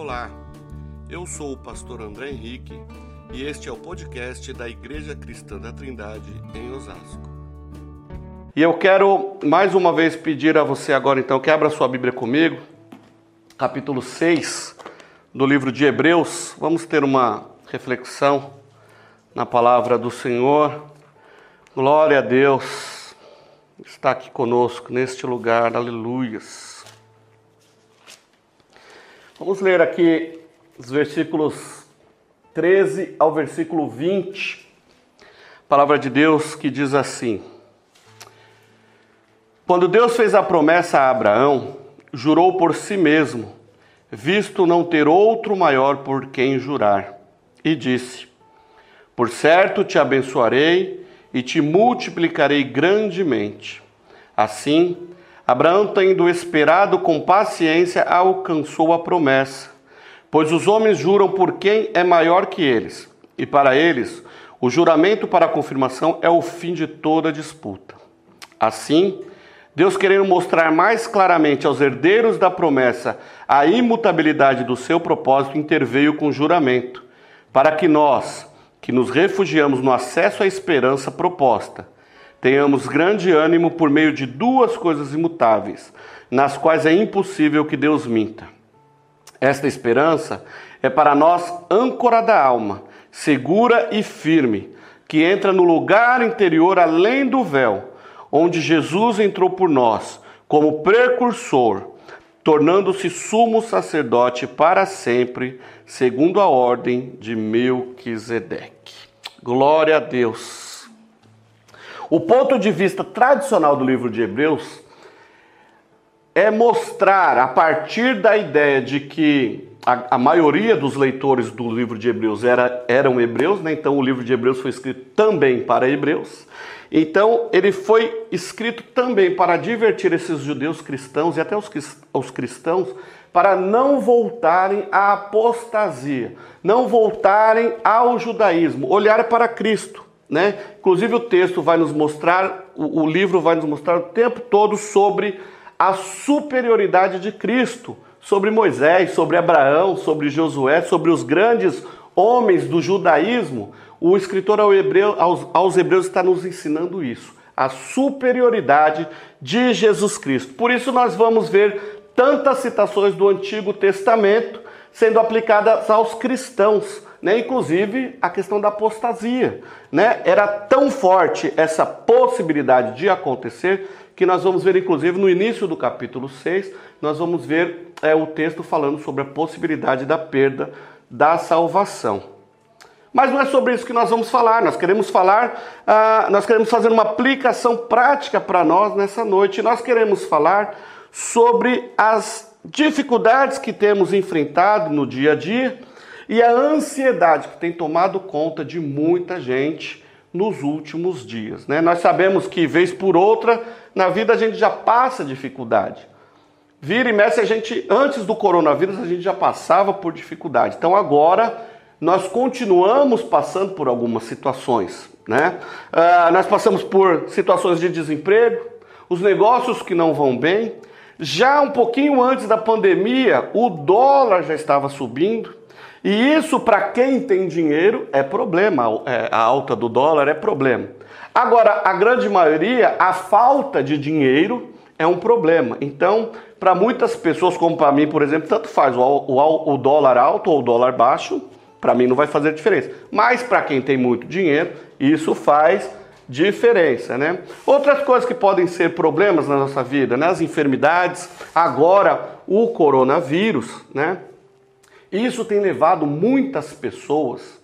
Olá, eu sou o pastor André Henrique e este é o podcast da Igreja Cristã da Trindade em Osasco. E eu quero mais uma vez pedir a você agora então que abra sua Bíblia comigo, capítulo 6 do livro de Hebreus. Vamos ter uma reflexão na palavra do Senhor. Glória a Deus. Está aqui conosco neste lugar. Aleluias. Vamos ler aqui os versículos 13 ao versículo 20. Palavra de Deus que diz assim: Quando Deus fez a promessa a Abraão, jurou por si mesmo, visto não ter outro maior por quem jurar, e disse: Por certo te abençoarei e te multiplicarei grandemente. Assim, Abraão, tendo esperado com paciência, alcançou a promessa. Pois os homens juram por quem é maior que eles, e para eles o juramento para a confirmação é o fim de toda disputa. Assim, Deus querendo mostrar mais claramente aos herdeiros da promessa a imutabilidade do seu propósito, interveio com juramento, para que nós, que nos refugiamos no acesso à esperança proposta, tenhamos grande ânimo por meio de duas coisas imutáveis, nas quais é impossível que Deus minta. Esta esperança é para nós âncora da alma, segura e firme, que entra no lugar interior além do véu, onde Jesus entrou por nós, como precursor, tornando-se sumo sacerdote para sempre, segundo a ordem de Melquisedeque. Glória a Deus. O ponto de vista tradicional do livro de Hebreus é mostrar, a partir da ideia de que a, a maioria dos leitores do livro de Hebreus era, eram hebreus, né? então o livro de Hebreus foi escrito também para hebreus. Então ele foi escrito também para divertir esses judeus cristãos e até os, os cristãos para não voltarem à apostasia, não voltarem ao judaísmo, olhar para Cristo. Né? Inclusive o texto vai nos mostrar, o, o livro vai nos mostrar o tempo todo sobre a superioridade de Cristo, sobre Moisés, sobre Abraão, sobre Josué, sobre os grandes homens do judaísmo. O escritor ao hebreu, aos, aos hebreus está nos ensinando isso, a superioridade de Jesus Cristo. Por isso nós vamos ver tantas citações do Antigo Testamento sendo aplicadas aos cristãos né? inclusive a questão da apostasia. Né? Era tão forte essa possibilidade de acontecer que nós vamos ver, inclusive, no início do capítulo 6, nós vamos ver é, o texto falando sobre a possibilidade da perda da salvação. Mas não é sobre isso que nós vamos falar, nós queremos falar, ah, nós queremos fazer uma aplicação prática para nós nessa noite. Nós queremos falar sobre as dificuldades que temos enfrentado no dia a dia e a ansiedade que tem tomado conta de muita gente nos últimos dias. Né? Nós sabemos que, vez por outra, na vida a gente já passa dificuldade. Vira e mexe, a gente, antes do coronavírus, a gente já passava por dificuldade. Então agora nós continuamos passando por algumas situações. Né? Uh, nós passamos por situações de desemprego, os negócios que não vão bem. Já um pouquinho antes da pandemia, o dólar já estava subindo. E isso, para quem tem dinheiro, é problema. É, a alta do dólar é problema. Agora, a grande maioria, a falta de dinheiro é um problema. Então, para muitas pessoas, como para mim, por exemplo, tanto faz o, o, o dólar alto ou o dólar baixo, para mim não vai fazer diferença. Mas para quem tem muito dinheiro, isso faz diferença, né? Outras coisas que podem ser problemas na nossa vida, né? As enfermidades, agora o coronavírus, né? Isso tem levado muitas pessoas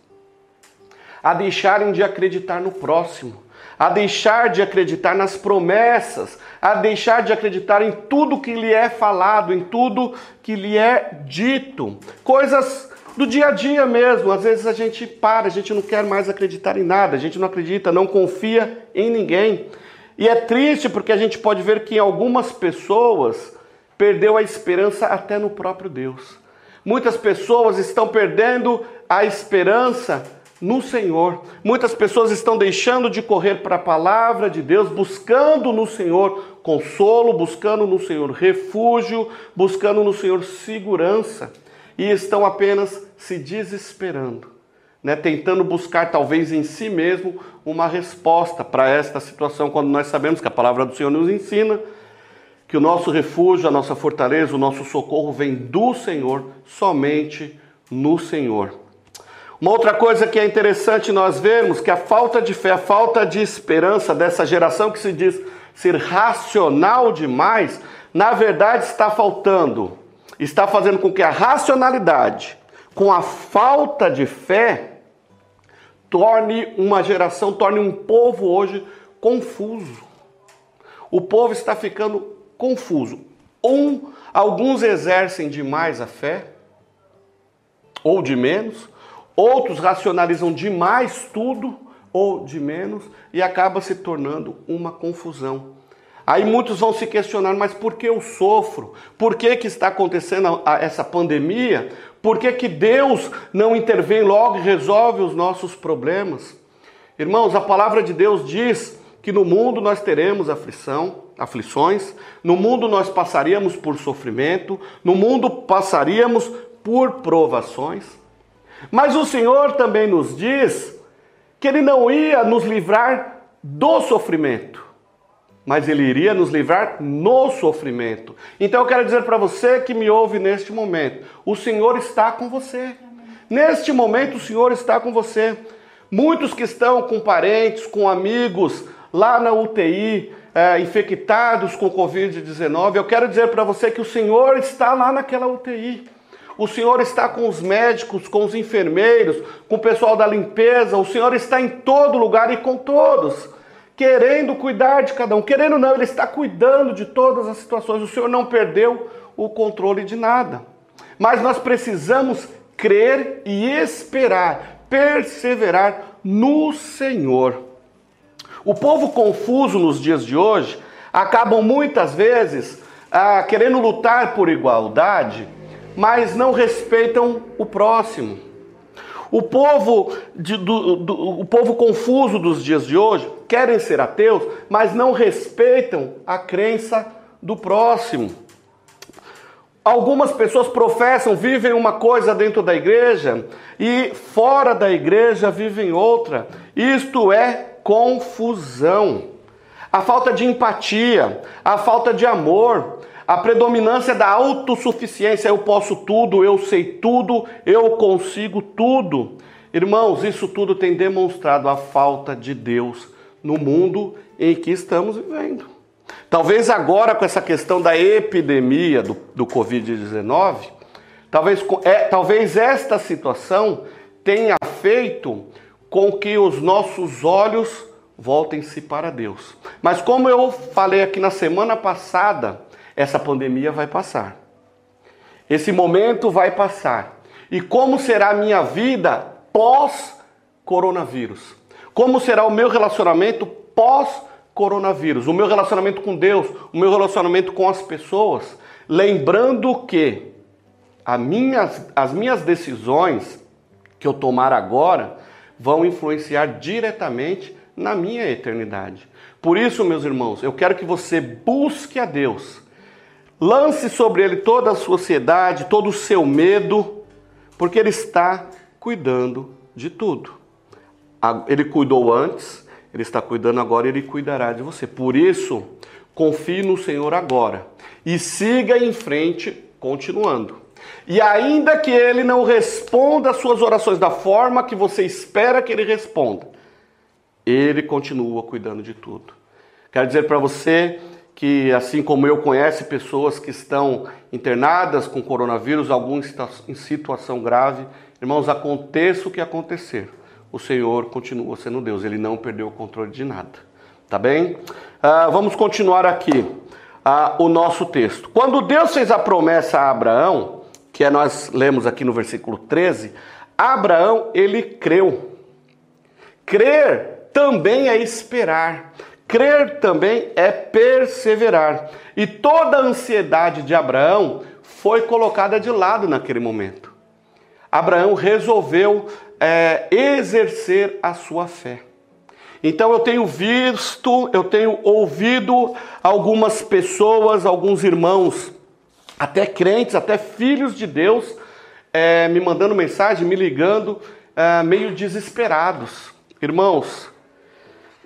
a deixarem de acreditar no próximo, a deixar de acreditar nas promessas, a deixar de acreditar em tudo que lhe é falado, em tudo que lhe é dito. Coisas do dia a dia mesmo. Às vezes a gente para, a gente não quer mais acreditar em nada, a gente não acredita, não confia em ninguém. E é triste porque a gente pode ver que algumas pessoas perdeu a esperança até no próprio Deus. Muitas pessoas estão perdendo a esperança no Senhor. Muitas pessoas estão deixando de correr para a palavra de Deus, buscando no Senhor consolo, buscando no Senhor refúgio, buscando no Senhor segurança. e estão apenas se desesperando, né? tentando buscar talvez em si mesmo uma resposta para esta situação, quando nós sabemos que a palavra do Senhor nos ensina que o nosso refúgio, a nossa fortaleza, o nosso socorro vem do Senhor, somente no Senhor. Uma outra coisa que é interessante nós vermos que a falta de fé, a falta de esperança dessa geração que se diz ser racional demais, na verdade está faltando, está fazendo com que a racionalidade, com a falta de fé, torne uma geração, torne um povo hoje confuso. O povo está ficando confuso. Um, alguns exercem demais a fé, ou de menos, outros racionalizam demais tudo, ou de menos, e acaba se tornando uma confusão. Aí muitos vão se questionar, mas por que eu sofro? Por que, que está acontecendo essa pandemia? Por que, que Deus não intervém logo e resolve os nossos problemas? Irmãos, a palavra de Deus diz que no mundo nós teremos aflição, aflições, no mundo nós passaríamos por sofrimento, no mundo passaríamos por provações. Mas o Senhor também nos diz que Ele não ia nos livrar do sofrimento, mas Ele iria nos livrar no sofrimento. Então eu quero dizer para você que me ouve neste momento: o Senhor está com você. Neste momento, o Senhor está com você. Muitos que estão com parentes, com amigos lá na UTI, é, infectados com Covid-19, eu quero dizer para você que o Senhor está lá naquela UTI. O Senhor está com os médicos, com os enfermeiros, com o pessoal da limpeza. O Senhor está em todo lugar e com todos, querendo cuidar de cada um. Querendo não, Ele está cuidando de todas as situações. O Senhor não perdeu o controle de nada. Mas nós precisamos crer e esperar, perseverar no Senhor. O povo confuso nos dias de hoje acabam muitas vezes ah, querendo lutar por igualdade mas não respeitam o próximo. O povo, de, do, do, o povo confuso dos dias de hoje querem ser ateus, mas não respeitam a crença do próximo. Algumas pessoas professam, vivem uma coisa dentro da igreja e fora da igreja vivem outra. Isto é confusão. A falta de empatia, a falta de amor, a predominância da autossuficiência, eu posso tudo, eu sei tudo, eu consigo tudo. Irmãos, isso tudo tem demonstrado a falta de Deus no mundo em que estamos vivendo. Talvez agora, com essa questão da epidemia do, do Covid-19, talvez, é, talvez esta situação tenha feito com que os nossos olhos voltem-se para Deus. Mas como eu falei aqui na semana passada, essa pandemia vai passar. Esse momento vai passar. E como será a minha vida pós-coronavírus? Como será o meu relacionamento pós-coronavírus? O meu relacionamento com Deus, o meu relacionamento com as pessoas? Lembrando que minhas, as minhas decisões que eu tomar agora vão influenciar diretamente na minha eternidade. Por isso, meus irmãos, eu quero que você busque a Deus Lance sobre ele toda a sua ansiedade, todo o seu medo, porque ele está cuidando de tudo. Ele cuidou antes, ele está cuidando agora, ele cuidará de você. Por isso, confie no Senhor agora e siga em frente, continuando. E ainda que ele não responda às suas orações da forma que você espera que ele responda, ele continua cuidando de tudo. Quero dizer para você que, assim como eu, conhece pessoas que estão internadas com coronavírus, alguns em situação grave. Irmãos, aconteça o que acontecer, o Senhor continua sendo Deus, Ele não perdeu o controle de nada. Tá bem? Ah, vamos continuar aqui ah, o nosso texto. Quando Deus fez a promessa a Abraão, que é, nós lemos aqui no versículo 13, Abraão, ele creu. Crer também é esperar. Crer também é perseverar. E toda a ansiedade de Abraão foi colocada de lado naquele momento. Abraão resolveu é, exercer a sua fé. Então eu tenho visto, eu tenho ouvido algumas pessoas, alguns irmãos, até crentes, até filhos de Deus, é, me mandando mensagem, me ligando, é, meio desesperados. Irmãos,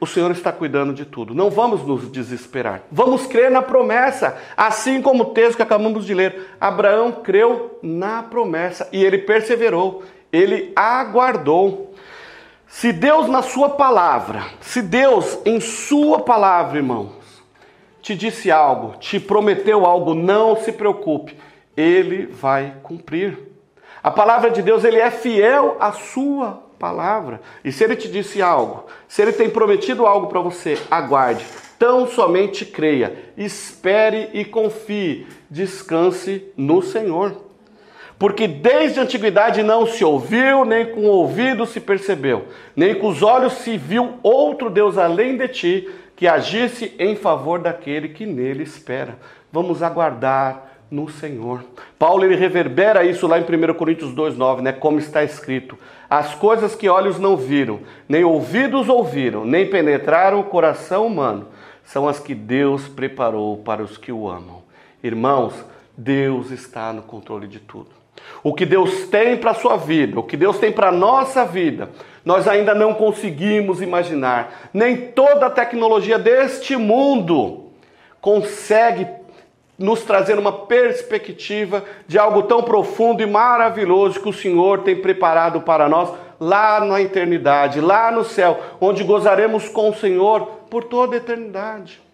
o Senhor está cuidando de tudo. Não vamos nos desesperar. Vamos crer na promessa. Assim como o texto que acabamos de ler. Abraão creu na promessa e ele perseverou. Ele aguardou. Se Deus na sua palavra, se Deus em sua palavra, irmãos, te disse algo, te prometeu algo, não se preocupe. Ele vai cumprir. A palavra de Deus, ele é fiel à sua palavra. E se ele te disse algo, se ele tem prometido algo para você, aguarde. Tão somente creia, espere e confie, descanse no Senhor. Porque desde a antiguidade não se ouviu, nem com o ouvido se percebeu, nem com os olhos se viu outro Deus além de ti, que agisse em favor daquele que nele espera. Vamos aguardar no Senhor. Paulo ele reverbera isso lá em 1 Coríntios 2:9, né, como está escrito: As coisas que olhos não viram, nem ouvidos ouviram, nem penetraram o coração humano, são as que Deus preparou para os que o amam. Irmãos, Deus está no controle de tudo. O que Deus tem para a sua vida, o que Deus tem para a nossa vida, nós ainda não conseguimos imaginar. Nem toda a tecnologia deste mundo consegue nos trazer uma perspectiva de algo tão profundo e maravilhoso que o Senhor tem preparado para nós lá na eternidade, lá no céu, onde gozaremos com o Senhor por toda a eternidade.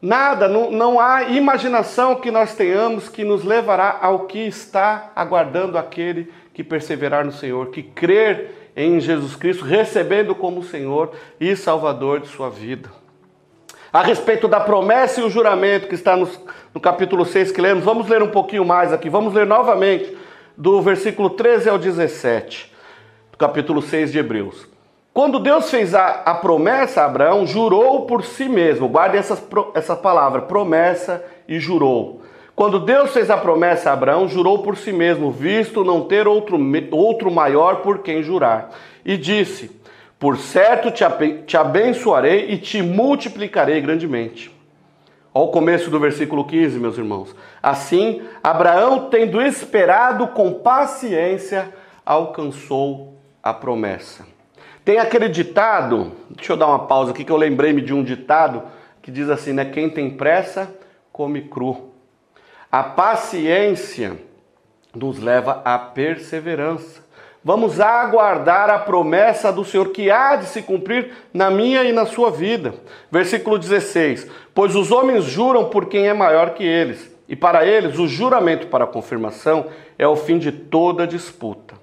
Nada, não, não há imaginação que nós tenhamos que nos levará ao que está aguardando aquele que perseverar no Senhor, que crer em Jesus Cristo, recebendo como Senhor e Salvador de sua vida a respeito da promessa e o juramento que está no, no capítulo 6 que lemos. Vamos ler um pouquinho mais aqui. Vamos ler novamente do versículo 13 ao 17, do capítulo 6 de Hebreus. Quando Deus fez a, a promessa a Abraão, jurou por si mesmo. Guarde essa, essa palavra, promessa e jurou. Quando Deus fez a promessa a Abraão, jurou por si mesmo, visto não ter outro, outro maior por quem jurar. E disse: por certo te abençoarei e te multiplicarei grandemente. Olha o começo do versículo 15, meus irmãos. Assim, Abraão, tendo esperado com paciência, alcançou a promessa. Tem aquele ditado, deixa eu dar uma pausa aqui que eu lembrei-me de um ditado que diz assim, né? Quem tem pressa, come cru. A paciência nos leva à perseverança. Vamos aguardar a promessa do Senhor que há de se cumprir na minha e na sua vida. Versículo 16: Pois os homens juram por quem é maior que eles, e para eles o juramento para confirmação é o fim de toda disputa.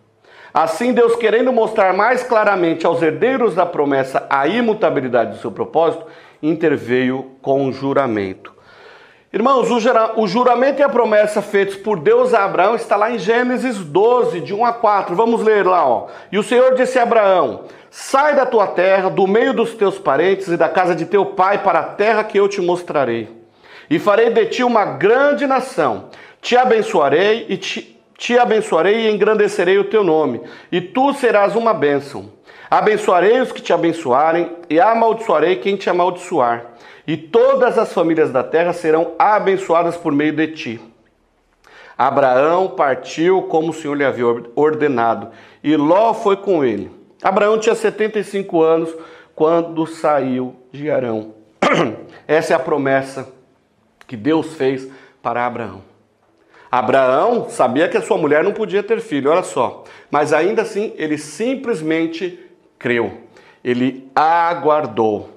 Assim, Deus, querendo mostrar mais claramente aos herdeiros da promessa a imutabilidade do seu propósito, interveio com o juramento. Irmãos, o juramento e a promessa feitos por Deus a Abraão está lá em Gênesis 12, de 1 a 4. Vamos ler lá, ó. E o Senhor disse a Abraão: Sai da tua terra, do meio dos teus parentes e da casa de teu pai para a terra que eu te mostrarei. E farei de ti uma grande nação. Te abençoarei e te, te abençoarei e engrandecerei o teu nome, e tu serás uma bênção. Abençoarei os que te abençoarem e amaldiçoarei quem te amaldiçoar e todas as famílias da terra serão abençoadas por meio de ti. Abraão partiu como o Senhor lhe havia ordenado, e Ló foi com ele. Abraão tinha 75 anos quando saiu de Arão. Essa é a promessa que Deus fez para Abraão. Abraão sabia que a sua mulher não podia ter filho, olha só, mas ainda assim ele simplesmente creu, ele aguardou.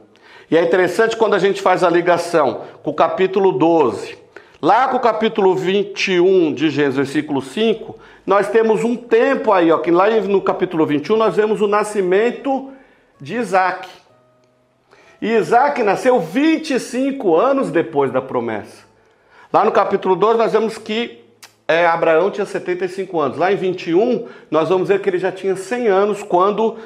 E é interessante quando a gente faz a ligação com o capítulo 12. Lá com o capítulo 21 de Gênesis, versículo 5, nós temos um tempo aí, ó, que lá no capítulo 21 nós vemos o nascimento de Isaac. E Isaac nasceu 25 anos depois da promessa. Lá no capítulo 12 nós vemos que é, Abraão tinha 75 anos. Lá em 21, nós vamos ver que ele já tinha 100 anos quando uh,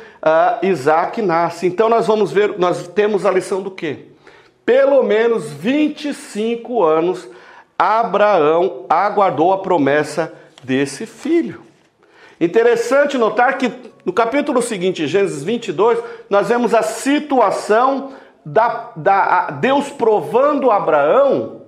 Isaac nasce. Então nós vamos ver, nós temos a lição do quê? Pelo menos 25 anos Abraão aguardou a promessa desse filho. Interessante notar que no capítulo seguinte, Gênesis 22, nós vemos a situação da, da Deus provando Abraão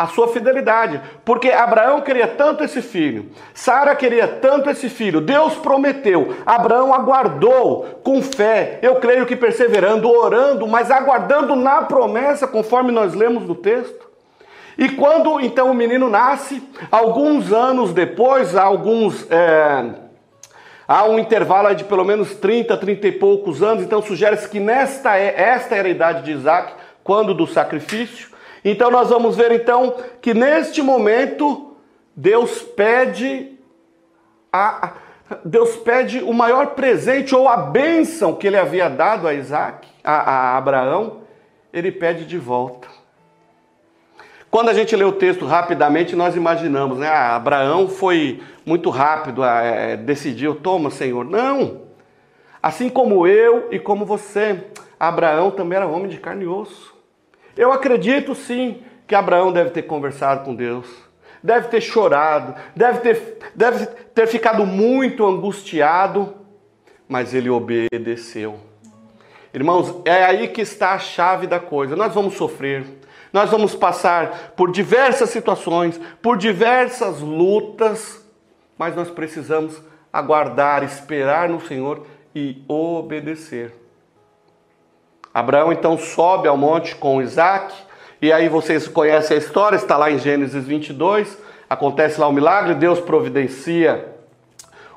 a sua fidelidade, porque Abraão queria tanto esse filho, Sara queria tanto esse filho, Deus prometeu, Abraão aguardou com fé, eu creio que perseverando, orando, mas aguardando na promessa, conforme nós lemos no texto. E quando então o menino nasce, alguns anos depois, alguns. É, há um intervalo de pelo menos 30, 30 e poucos anos, então sugere-se que nesta, é, esta era a idade de Isaac, quando do sacrifício. Então nós vamos ver então que neste momento Deus pede a, Deus pede o maior presente ou a bênção que ele havia dado a Isaac, a, a Abraão, ele pede de volta. Quando a gente lê o texto rapidamente, nós imaginamos, né? Ah, Abraão foi muito rápido, é, decidiu, toma, Senhor. Não! Assim como eu e como você, Abraão também era homem de carne e osso. Eu acredito sim que Abraão deve ter conversado com Deus, deve ter chorado, deve ter, deve ter ficado muito angustiado, mas ele obedeceu. Irmãos, é aí que está a chave da coisa. Nós vamos sofrer, nós vamos passar por diversas situações, por diversas lutas, mas nós precisamos aguardar, esperar no Senhor e obedecer. Abraão então sobe ao monte com Isaac, e aí vocês conhecem a história, está lá em Gênesis 22, acontece lá o milagre, Deus providencia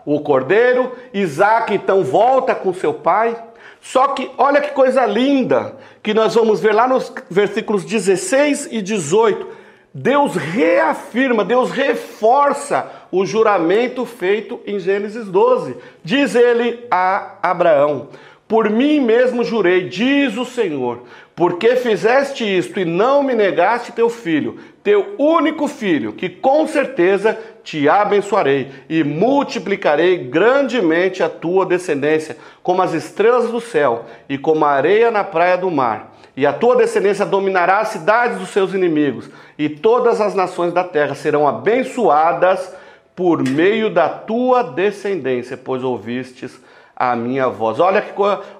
o cordeiro, Isaac então volta com seu pai, só que olha que coisa linda que nós vamos ver lá nos versículos 16 e 18. Deus reafirma, Deus reforça o juramento feito em Gênesis 12. Diz ele a Abraão: Por mim mesmo jurei, diz o Senhor, porque fizeste isto e não me negaste teu filho, teu único filho, que com certeza te abençoarei e multiplicarei grandemente a tua descendência, como as estrelas do céu e como a areia na praia do mar. E a tua descendência dominará as cidades dos seus inimigos, e todas as nações da terra serão abençoadas por meio da tua descendência, pois ouvistes a minha voz. Olha que,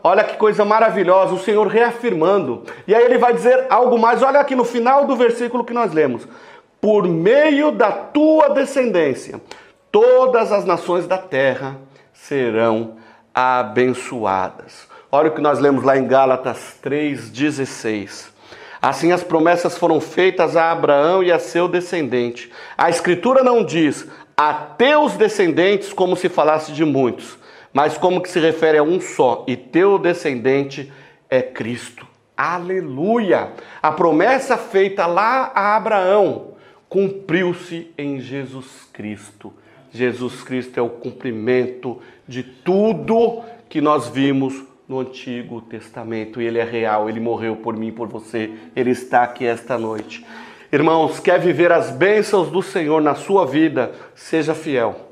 olha que coisa maravilhosa, o Senhor reafirmando. E aí ele vai dizer algo mais, olha aqui no final do versículo que nós lemos por meio da tua descendência, todas as nações da terra serão abençoadas. Olha o que nós lemos lá em Gálatas 3,16. Assim as promessas foram feitas a Abraão e a seu descendente. A Escritura não diz a teus descendentes como se falasse de muitos, mas como que se refere a um só, e teu descendente é Cristo. Aleluia! A promessa feita lá a Abraão cumpriu-se em Jesus Cristo. Jesus Cristo é o cumprimento de tudo que nós vimos no Antigo Testamento. E ele é real, ele morreu por mim, por você. Ele está aqui esta noite. Irmãos, quer viver as bênçãos do Senhor na sua vida? Seja fiel.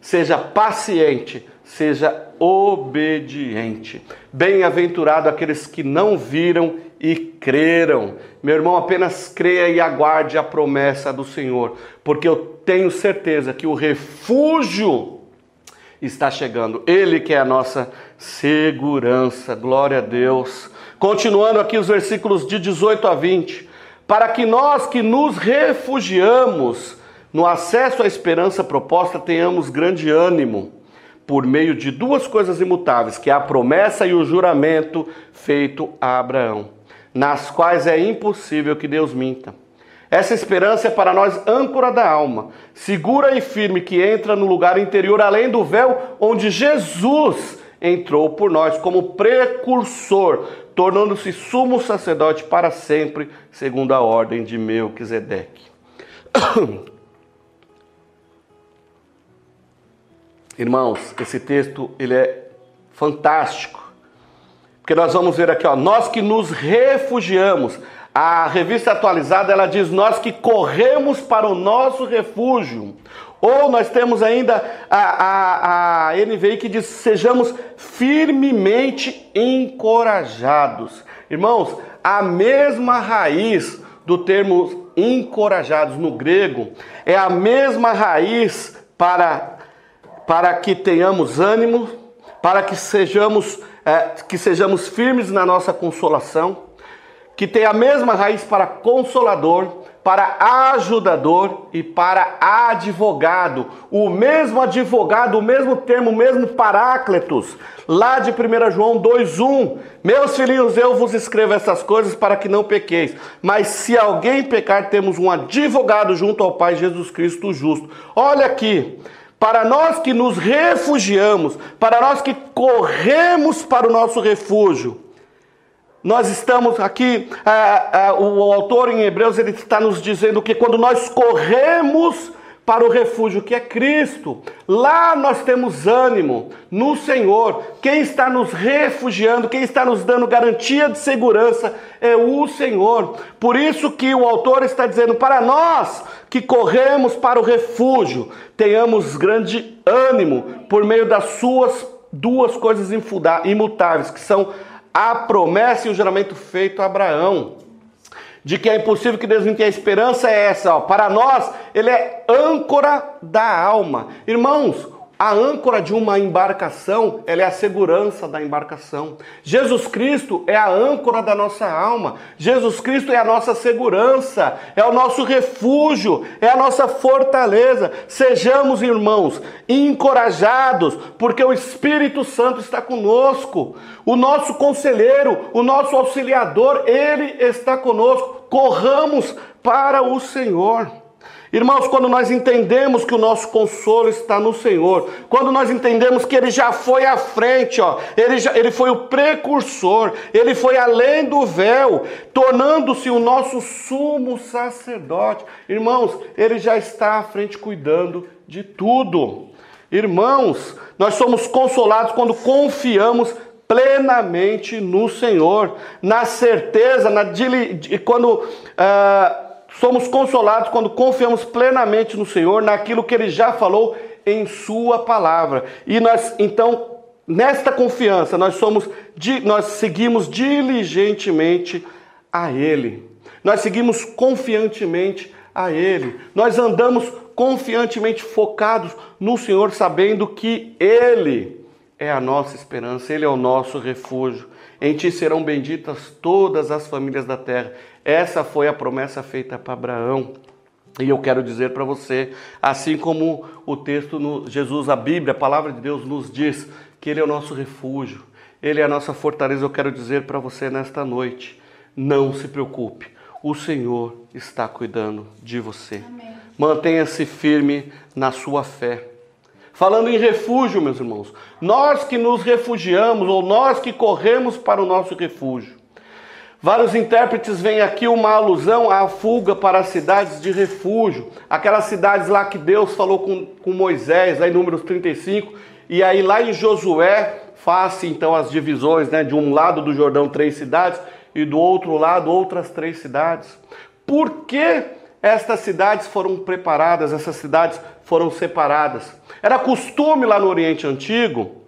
Seja paciente, seja obediente. Bem-aventurado aqueles que não viram e creram. Meu irmão, apenas creia e aguarde a promessa do Senhor, porque eu tenho certeza que o refúgio está chegando. Ele que é a nossa segurança. Glória a Deus. Continuando aqui os versículos de 18 a 20. Para que nós que nos refugiamos no acesso à esperança proposta tenhamos grande ânimo por meio de duas coisas imutáveis, que é a promessa e o juramento feito a Abraão nas quais é impossível que Deus minta. Essa esperança é para nós âncora da alma, segura e firme que entra no lugar interior além do véu, onde Jesus entrou por nós como precursor, tornando-se sumo sacerdote para sempre, segundo a ordem de Melquisedeque. Irmãos, esse texto ele é fantástico. Porque nós vamos ver aqui, ó, nós que nos refugiamos. A revista atualizada ela diz nós que corremos para o nosso refúgio. Ou nós temos ainda a, a, a NVI que diz sejamos firmemente encorajados. Irmãos, a mesma raiz do termo encorajados no grego é a mesma raiz para, para que tenhamos ânimo, para que sejamos é, que sejamos firmes na nossa consolação, que tem a mesma raiz para consolador, para ajudador e para advogado. O mesmo advogado, o mesmo termo, o mesmo parácletos, lá de 1 João 2:1. Meus filhinhos, eu vos escrevo essas coisas para que não pequeis. Mas se alguém pecar, temos um advogado junto ao Pai Jesus Cristo justo. Olha aqui, para nós que nos refugiamos, para nós que corremos para o nosso refúgio, nós estamos aqui, ah, ah, o autor em Hebreus ele está nos dizendo que quando nós corremos para o refúgio que é Cristo, lá nós temos ânimo no Senhor. Quem está nos refugiando, quem está nos dando garantia de segurança é o Senhor. Por isso que o autor está dizendo para nós que corremos para o refúgio, tenhamos grande ânimo por meio das suas duas coisas imutáveis, que são a promessa e o juramento feito a Abraão. De que é impossível que Deus não tenha esperança é essa, ó. Para nós, ele é âncora da alma. Irmãos, a âncora de uma embarcação, ela é a segurança da embarcação. Jesus Cristo é a âncora da nossa alma. Jesus Cristo é a nossa segurança, é o nosso refúgio, é a nossa fortaleza. Sejamos, irmãos, encorajados, porque o Espírito Santo está conosco. O nosso conselheiro, o nosso auxiliador, ele está conosco. Corramos para o Senhor. Irmãos, quando nós entendemos que o nosso consolo está no Senhor, quando nós entendemos que Ele já foi à frente, ó, ele, já, ele foi o precursor, Ele foi além do véu, tornando-se o nosso sumo sacerdote. Irmãos, Ele já está à frente cuidando de tudo. Irmãos, nós somos consolados quando confiamos plenamente no Senhor, na certeza, na quando uh, Somos consolados quando confiamos plenamente no Senhor, naquilo que Ele já falou em Sua palavra. E nós, então, nesta confiança, nós somos, nós seguimos diligentemente a Ele. Nós seguimos confiantemente a Ele. Nós andamos confiantemente focados no Senhor, sabendo que Ele é a nossa esperança, Ele é o nosso refúgio. Em Ti serão benditas todas as famílias da terra. Essa foi a promessa feita para Abraão. E eu quero dizer para você, assim como o texto, no, Jesus, a Bíblia, a palavra de Deus nos diz que Ele é o nosso refúgio, Ele é a nossa fortaleza, eu quero dizer para você nesta noite: não se preocupe, o Senhor está cuidando de você. Mantenha-se firme na sua fé. Falando em refúgio, meus irmãos, nós que nos refugiamos ou nós que corremos para o nosso refúgio, Vários intérpretes veem aqui uma alusão à fuga para as cidades de refúgio, aquelas cidades lá que Deus falou com, com Moisés, em Números 35, e aí lá em Josué faz então as divisões, né, de um lado do Jordão três cidades e do outro lado outras três cidades. Por que estas cidades foram preparadas, essas cidades foram separadas? Era costume lá no Oriente Antigo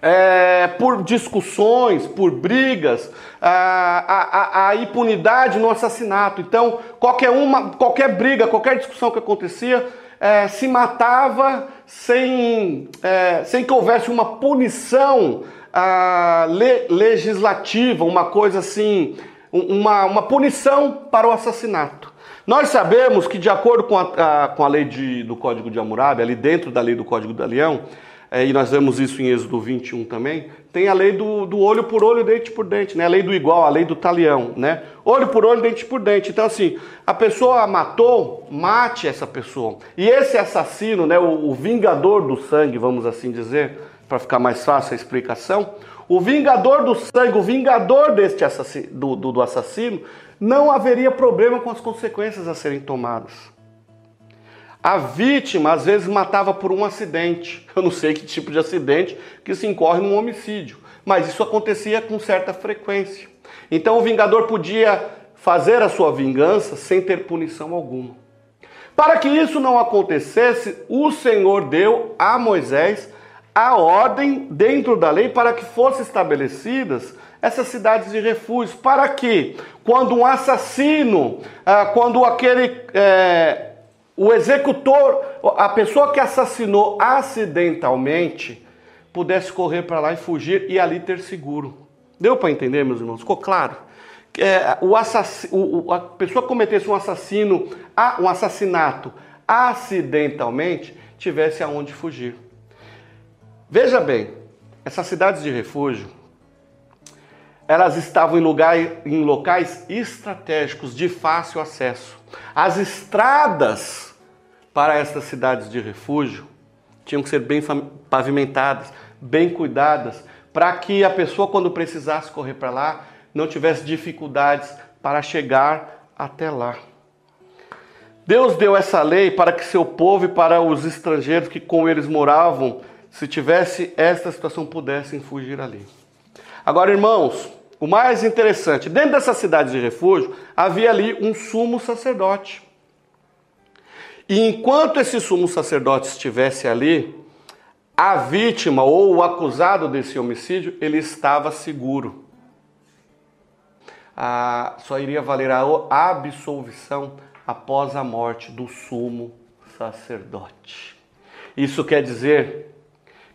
é, por discussões, por brigas, a, a, a, impunidade no assassinato. Então, qualquer, uma, qualquer briga, qualquer discussão que acontecia, é, se matava sem, é, sem que houvesse uma punição a, le, legislativa, uma coisa assim, uma, uma punição para o assassinato. Nós sabemos que, de acordo com a, a com a lei de, do Código de Hammurabi, ali dentro da lei do Código da Leão, é, e nós vemos isso em Êxodo 21 também, tem a lei do, do olho por olho, dente por dente, né? A lei do igual, a lei do talião, né? Olho por olho, dente por dente. Então, assim, a pessoa matou, mate essa pessoa. E esse assassino, né, o, o vingador do sangue, vamos assim dizer, para ficar mais fácil a explicação, o vingador do sangue, o vingador deste assassino, do, do, do assassino, não haveria problema com as consequências a serem tomadas. A vítima às vezes matava por um acidente. Eu não sei que tipo de acidente que se incorre num homicídio, mas isso acontecia com certa frequência. Então o vingador podia fazer a sua vingança sem ter punição alguma. Para que isso não acontecesse, o Senhor deu a Moisés a ordem dentro da lei para que fossem estabelecidas essas cidades de refúgio. Para que, quando um assassino, ah, quando aquele é, o executor, a pessoa que assassinou acidentalmente, pudesse correr para lá e fugir e ali ter seguro. Deu para entender, meus irmãos? Ficou claro? é, o assass... o, a pessoa cometesse um assassino, um assassinato acidentalmente, tivesse aonde fugir. Veja bem, essas cidades de refúgio, elas estavam em, lugar, em locais estratégicos de fácil acesso. As estradas para essas cidades de refúgio tinham que ser bem pavimentadas, bem cuidadas, para que a pessoa, quando precisasse correr para lá, não tivesse dificuldades para chegar até lá. Deus deu essa lei para que seu povo e para os estrangeiros que com eles moravam, se tivesse esta situação, pudessem fugir ali. Agora, irmãos, o mais interessante, dentro dessa cidade de refúgio, havia ali um sumo sacerdote. E enquanto esse sumo sacerdote estivesse ali, a vítima ou o acusado desse homicídio, ele estava seguro. Ah, só iria valer a absolvição após a morte do sumo sacerdote. Isso quer dizer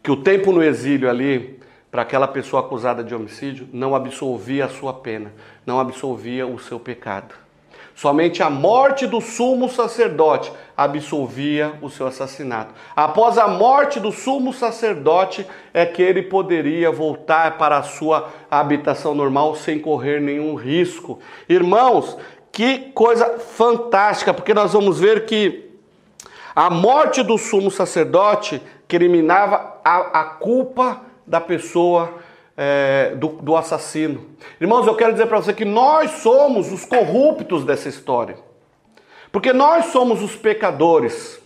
que o tempo no exílio ali, para aquela pessoa acusada de homicídio, não absolvia a sua pena, não absolvia o seu pecado. Somente a morte do sumo sacerdote absolvia o seu assassinato. Após a morte do sumo sacerdote é que ele poderia voltar para a sua habitação normal sem correr nenhum risco. Irmãos, que coisa fantástica, porque nós vamos ver que a morte do sumo sacerdote criminava a, a culpa da pessoa é, do, do assassino. Irmãos, eu quero dizer para você que nós somos os corruptos dessa história. Porque nós somos os pecadores.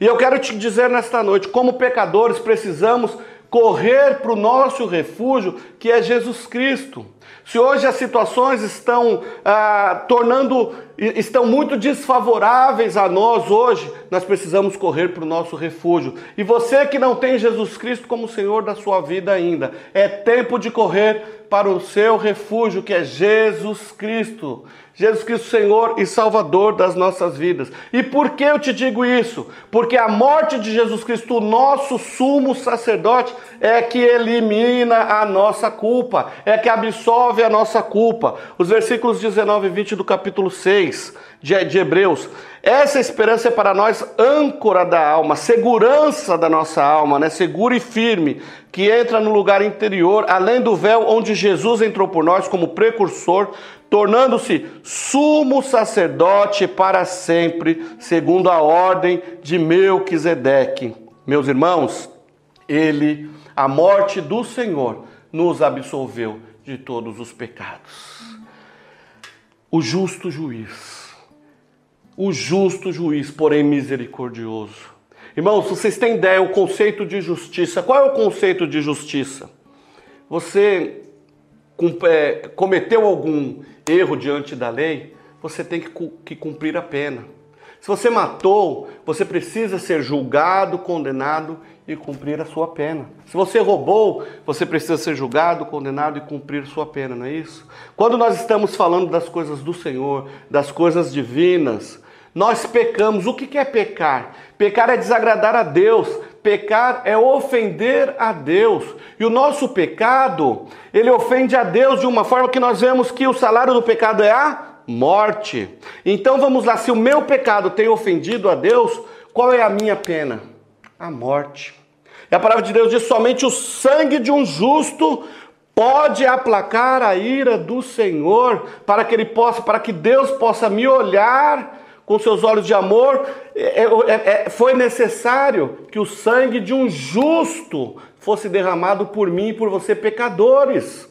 E eu quero te dizer nesta noite, como pecadores, precisamos correr para o nosso refúgio, que é Jesus Cristo. Se hoje as situações estão ah, tornando, estão muito desfavoráveis a nós hoje, nós precisamos correr para o nosso refúgio. E você que não tem Jesus Cristo como Senhor da sua vida ainda, é tempo de correr para o seu refúgio, que é Jesus Cristo. Jesus Cristo, Senhor e Salvador das nossas vidas. E por que eu te digo isso? Porque a morte de Jesus Cristo, nosso sumo sacerdote, é que elimina a nossa culpa, é que absolve a nossa culpa. Os versículos 19 e 20 do capítulo 6 de, de Hebreus. Essa esperança é para nós âncora da alma, segurança da nossa alma, né? segura e firme, que entra no lugar interior, além do véu onde Jesus entrou por nós como precursor, tornando-se sumo sacerdote para sempre, segundo a ordem de Melquisedeque. Meus irmãos, ele, a morte do Senhor, nos absolveu de todos os pecados. O justo juiz, o justo juiz, porém misericordioso. Irmãos, vocês têm ideia o conceito de justiça? Qual é o conceito de justiça? Você é, cometeu algum erro diante da lei, você tem que cumprir a pena. Se você matou, você precisa ser julgado, condenado e cumprir a sua pena. Se você roubou, você precisa ser julgado, condenado e cumprir sua pena, não é isso? Quando nós estamos falando das coisas do Senhor, das coisas divinas, nós pecamos. O que é pecar? Pecar é desagradar a Deus. Pecar é ofender a Deus. E o nosso pecado, ele ofende a Deus de uma forma que nós vemos que o salário do pecado é a morte. Então vamos lá, se o meu pecado tem ofendido a Deus, qual é a minha pena? A morte. E a palavra de Deus diz: somente o sangue de um justo pode aplacar a ira do Senhor, para que ele possa, para que Deus possa me olhar com seus olhos de amor, é, é, é, foi necessário que o sangue de um justo fosse derramado por mim e por você, pecadores.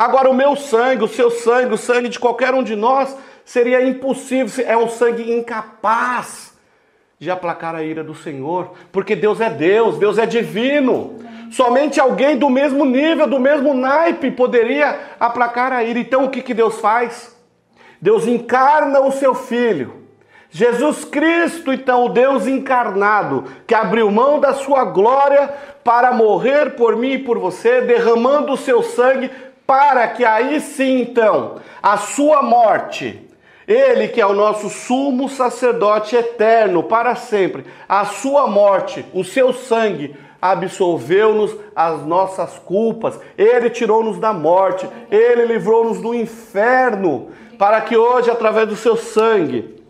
Agora, o meu sangue, o seu sangue, o sangue de qualquer um de nós, seria impossível, é um sangue incapaz de aplacar a ira do Senhor, porque Deus é Deus, Deus é divino. Somente alguém do mesmo nível, do mesmo naipe, poderia aplacar a ira. Então, o que, que Deus faz? Deus encarna o seu filho. Jesus Cristo, então, o Deus encarnado, que abriu mão da sua glória para morrer por mim e por você, derramando o seu sangue, para que aí sim, então, a sua morte Ele que é o nosso sumo sacerdote eterno para sempre, a sua morte, o seu sangue absolveu-nos as nossas culpas, ele tirou-nos da morte, ele livrou-nos do inferno, para que hoje, através do seu sangue,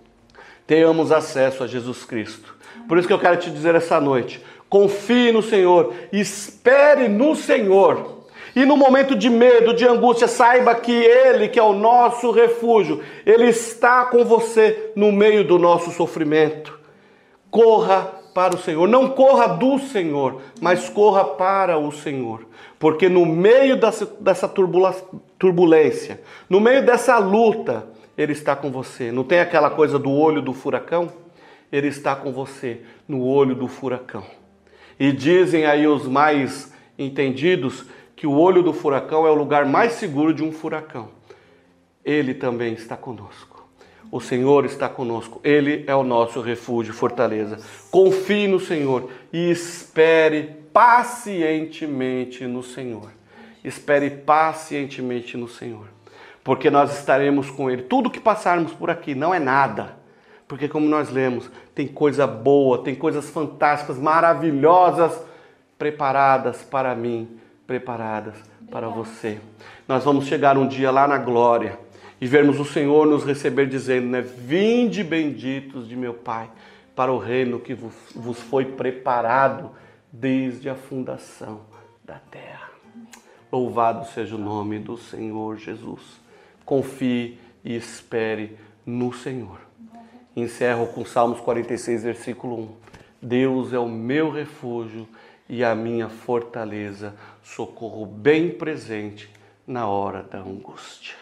tenhamos acesso a Jesus Cristo. Por isso que eu quero te dizer essa noite: confie no Senhor, espere no Senhor. E no momento de medo, de angústia, saiba que Ele, que é o nosso refúgio, Ele está com você no meio do nosso sofrimento. Corra para o Senhor. Não corra do Senhor, mas corra para o Senhor. Porque no meio dessa, dessa turbulência, no meio dessa luta, Ele está com você. Não tem aquela coisa do olho do furacão? Ele está com você no olho do furacão. E dizem aí os mais entendidos que o olho do furacão é o lugar mais seguro de um furacão. Ele também está conosco. O Senhor está conosco, Ele é o nosso refúgio, fortaleza. Confie no Senhor e espere pacientemente no Senhor. Espere pacientemente no Senhor, porque nós estaremos com Ele. Tudo que passarmos por aqui não é nada, porque, como nós lemos, tem coisa boa, tem coisas fantásticas, maravilhosas preparadas para mim, preparadas para você. Nós vamos chegar um dia lá na glória e vermos o Senhor nos receber dizendo, né? Vinde benditos de meu Pai para o reino que vos foi preparado desde a fundação da terra. Louvado seja o nome do Senhor Jesus. Confie e espere no Senhor. Encerro com Salmos 46, versículo 1. Deus é o meu refúgio e a minha fortaleza, socorro bem presente na hora da angústia.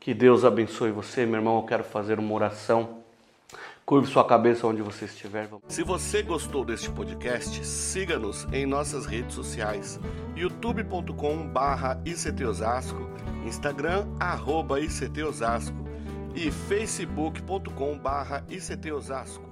Que Deus abençoe você, meu irmão. Eu quero fazer uma oração. Curve sua cabeça onde você estiver. Se você gostou deste podcast, siga-nos em nossas redes sociais: youtube.com/barra ictosasco, Instagram arroba ictosasco e facebook.com/barra ictosasco.